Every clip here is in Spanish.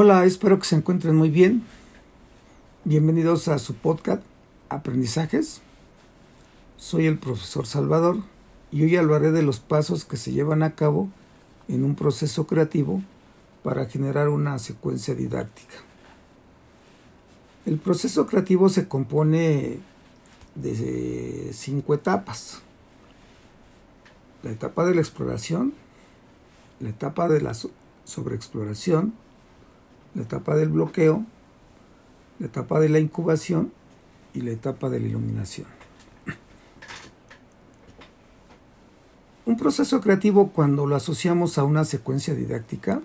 Hola, espero que se encuentren muy bien. Bienvenidos a su podcast Aprendizajes. Soy el profesor Salvador y hoy hablaré de los pasos que se llevan a cabo en un proceso creativo para generar una secuencia didáctica. El proceso creativo se compone de cinco etapas. La etapa de la exploración, la etapa de la sobreexploración, la etapa del bloqueo, la etapa de la incubación y la etapa de la iluminación. Un proceso creativo cuando lo asociamos a una secuencia didáctica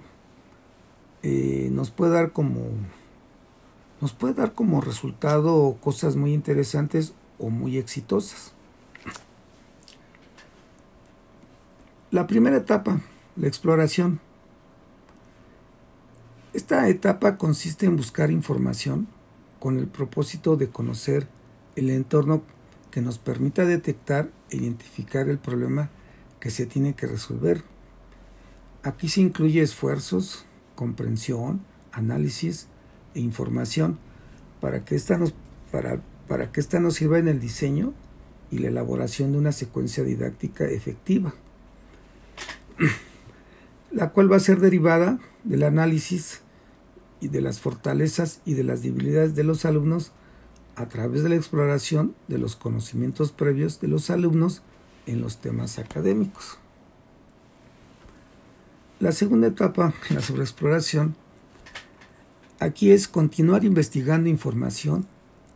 eh, nos puede dar como nos puede dar como resultado cosas muy interesantes o muy exitosas. La primera etapa, la exploración. Esta etapa consiste en buscar información con el propósito de conocer el entorno que nos permita detectar e identificar el problema que se tiene que resolver. Aquí se incluye esfuerzos, comprensión, análisis e información para que esta nos, para, para que esta nos sirva en el diseño y la elaboración de una secuencia didáctica efectiva, la cual va a ser derivada del análisis y de las fortalezas y de las debilidades de los alumnos a través de la exploración de los conocimientos previos de los alumnos en los temas académicos. La segunda etapa, la sobreexploración, aquí es continuar investigando información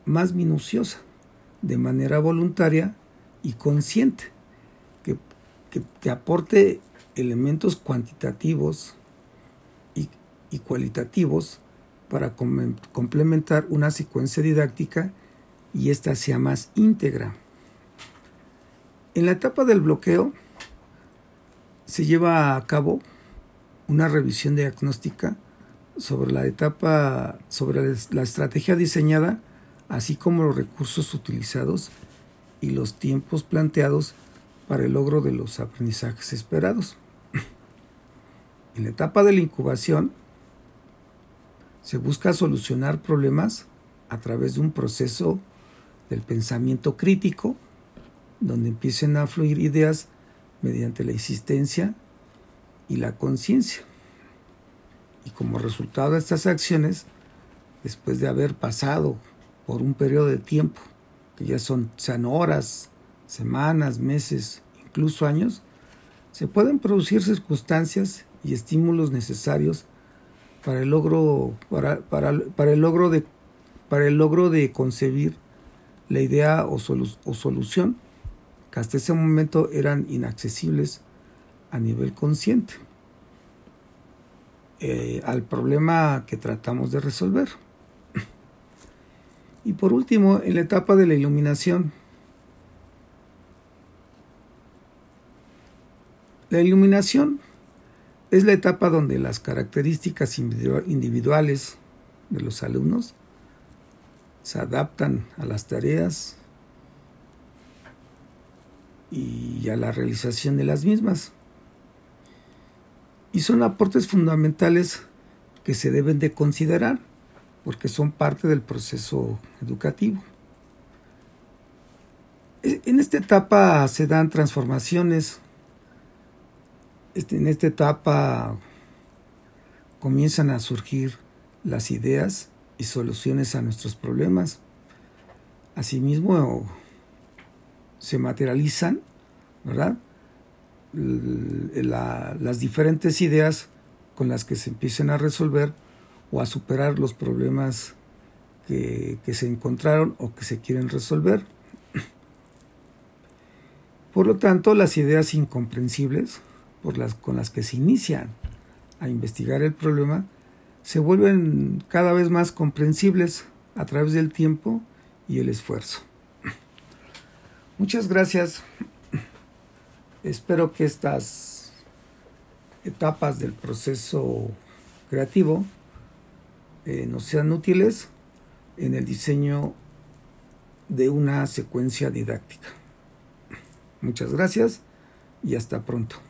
más minuciosa, de manera voluntaria y consciente, que, que, aporte elementos cuantitativos y cualitativos para complementar una secuencia didáctica y ésta sea más íntegra. En la etapa del bloqueo se lleva a cabo una revisión diagnóstica sobre la etapa, sobre la estrategia diseñada, así como los recursos utilizados y los tiempos planteados para el logro de los aprendizajes esperados. En la etapa de la incubación se busca solucionar problemas a través de un proceso del pensamiento crítico, donde empiecen a fluir ideas mediante la existencia y la conciencia. Y como resultado de estas acciones, después de haber pasado por un periodo de tiempo, que ya son, sean horas, semanas, meses, incluso años, se pueden producir circunstancias y estímulos necesarios para el logro, para, para, para el logro de para el logro de concebir la idea o, o, solución que hasta ese momento eran inaccesibles a nivel consciente eh, al problema que tratamos de resolver. Y por último, en la etapa de la iluminación. La iluminación es la etapa donde las características individuales de los alumnos se adaptan a las tareas y a la realización de las mismas. Y son aportes fundamentales que se deben de considerar porque son parte del proceso educativo. E, en esta etapa se dan transformaciones este, en esta etapa comienzan a surgir las ideas y soluciones a nuestros problemas. Asimismo, se materializan, ¿verdad? las diferentes ideas con las que se empiecen a resolver o a superar los problemas que, que se encontraron o que se quieren resolver. Por lo tanto, las ideas incomprensibles las, con las que se inician a investigar el problema se vuelven cada vez más comprensibles a través del tiempo y el esfuerzo. Muchas gracias. Espero que estas etapas del proceso creativo eh, nos sean útiles en el diseño de una secuencia didáctica. Muchas gracias y hasta pronto.